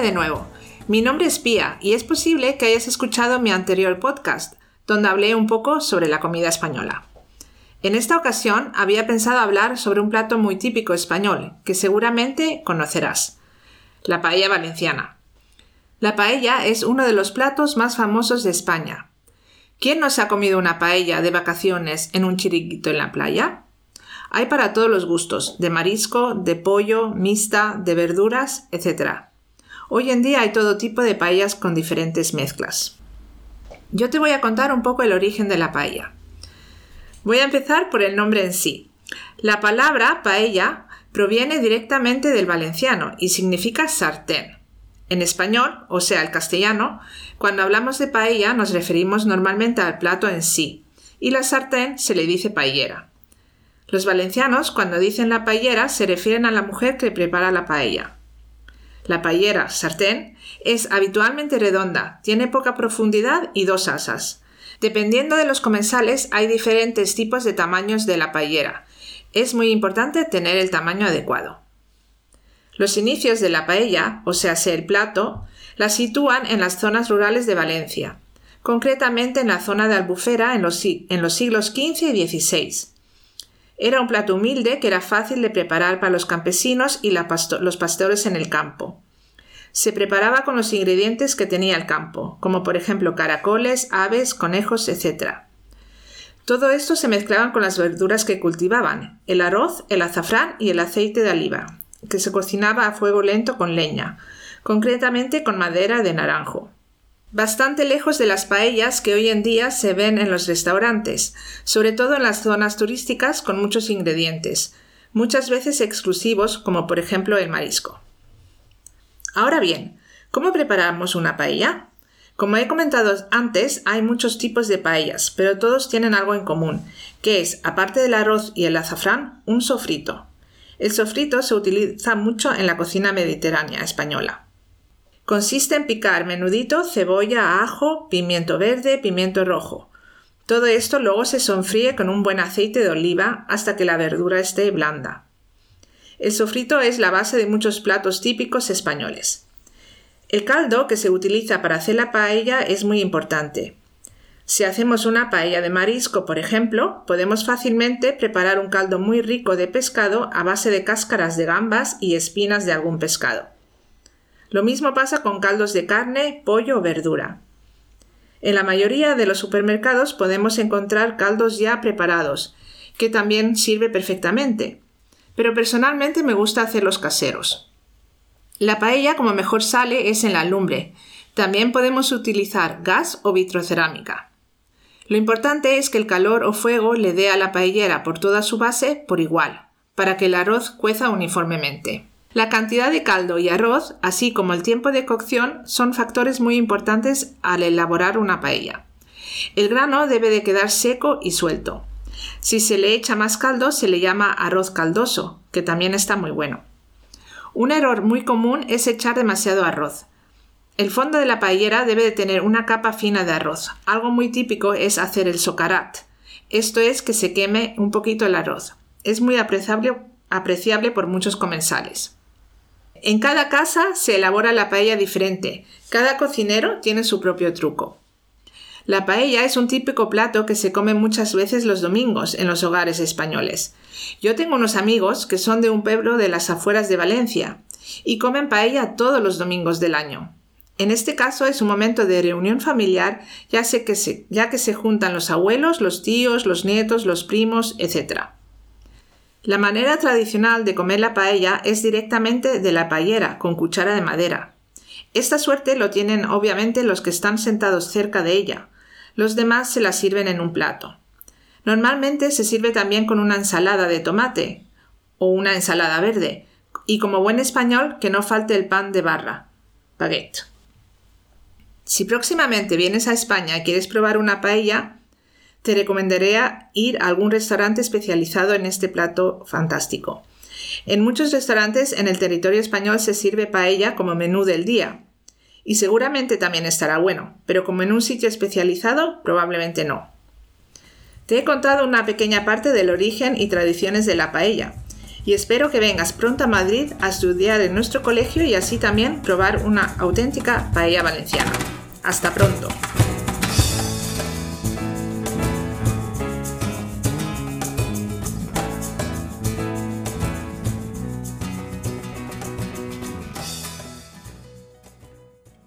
De nuevo. Mi nombre es Pía y es posible que hayas escuchado mi anterior podcast, donde hablé un poco sobre la comida española. En esta ocasión había pensado hablar sobre un plato muy típico español, que seguramente conocerás, la paella valenciana. La paella es uno de los platos más famosos de España. ¿Quién no se ha comido una paella de vacaciones en un chiriquito en la playa? Hay para todos los gustos, de marisco, de pollo, mixta, de verduras, etc. Hoy en día hay todo tipo de paellas con diferentes mezclas. Yo te voy a contar un poco el origen de la paella. Voy a empezar por el nombre en sí. La palabra paella proviene directamente del valenciano y significa sartén. En español, o sea, el castellano, cuando hablamos de paella nos referimos normalmente al plato en sí, y la sartén se le dice paellera. Los valencianos, cuando dicen la paellera, se refieren a la mujer que prepara la paella. La paellera, sartén, es habitualmente redonda, tiene poca profundidad y dos asas. Dependiendo de los comensales, hay diferentes tipos de tamaños de la paellera. Es muy importante tener el tamaño adecuado. Los inicios de la paella, o sea, el plato, la sitúan en las zonas rurales de Valencia, concretamente en la zona de Albufera en los, en los siglos XV y XVI. Era un plato humilde que era fácil de preparar para los campesinos y los pastores en el campo. Se preparaba con los ingredientes que tenía el campo, como por ejemplo caracoles, aves, conejos, etc. Todo esto se mezclaban con las verduras que cultivaban, el arroz, el azafrán y el aceite de oliva, que se cocinaba a fuego lento con leña, concretamente con madera de naranjo bastante lejos de las paellas que hoy en día se ven en los restaurantes, sobre todo en las zonas turísticas con muchos ingredientes, muchas veces exclusivos como por ejemplo el marisco. Ahora bien, ¿cómo preparamos una paella? Como he comentado antes, hay muchos tipos de paellas, pero todos tienen algo en común, que es, aparte del arroz y el azafrán, un sofrito. El sofrito se utiliza mucho en la cocina mediterránea española. Consiste en picar menudito cebolla, ajo, pimiento verde, pimiento rojo. Todo esto luego se sonfríe con un buen aceite de oliva hasta que la verdura esté blanda. El sofrito es la base de muchos platos típicos españoles. El caldo que se utiliza para hacer la paella es muy importante. Si hacemos una paella de marisco, por ejemplo, podemos fácilmente preparar un caldo muy rico de pescado a base de cáscaras de gambas y espinas de algún pescado. Lo mismo pasa con caldos de carne, pollo o verdura. En la mayoría de los supermercados podemos encontrar caldos ya preparados, que también sirve perfectamente. Pero personalmente me gusta hacerlos caseros. La paella como mejor sale es en la lumbre. También podemos utilizar gas o vitrocerámica. Lo importante es que el calor o fuego le dé a la paellera por toda su base por igual, para que el arroz cueza uniformemente. La cantidad de caldo y arroz, así como el tiempo de cocción, son factores muy importantes al elaborar una paella. El grano debe de quedar seco y suelto. Si se le echa más caldo se le llama arroz caldoso, que también está muy bueno. Un error muy común es echar demasiado arroz. El fondo de la paellera debe de tener una capa fina de arroz. Algo muy típico es hacer el socarat. Esto es que se queme un poquito el arroz. Es muy apreciable, apreciable por muchos comensales. En cada casa se elabora la paella diferente. Cada cocinero tiene su propio truco. La paella es un típico plato que se come muchas veces los domingos en los hogares españoles. Yo tengo unos amigos que son de un pueblo de las afueras de Valencia y comen paella todos los domingos del año. En este caso es un momento de reunión familiar ya, que se, ya que se juntan los abuelos, los tíos, los nietos, los primos, etc. La manera tradicional de comer la paella es directamente de la paellera, con cuchara de madera. Esta suerte lo tienen obviamente los que están sentados cerca de ella. Los demás se la sirven en un plato. Normalmente se sirve también con una ensalada de tomate o una ensalada verde, y como buen español que no falte el pan de barra, baguette. Si próximamente vienes a España y quieres probar una paella, te recomendaría ir a algún restaurante especializado en este plato fantástico. En muchos restaurantes en el territorio español se sirve paella como menú del día. Y seguramente también estará bueno, pero como en un sitio especializado, probablemente no. Te he contado una pequeña parte del origen y tradiciones de la paella, y espero que vengas pronto a Madrid a estudiar en nuestro colegio y así también probar una auténtica paella valenciana. Hasta pronto.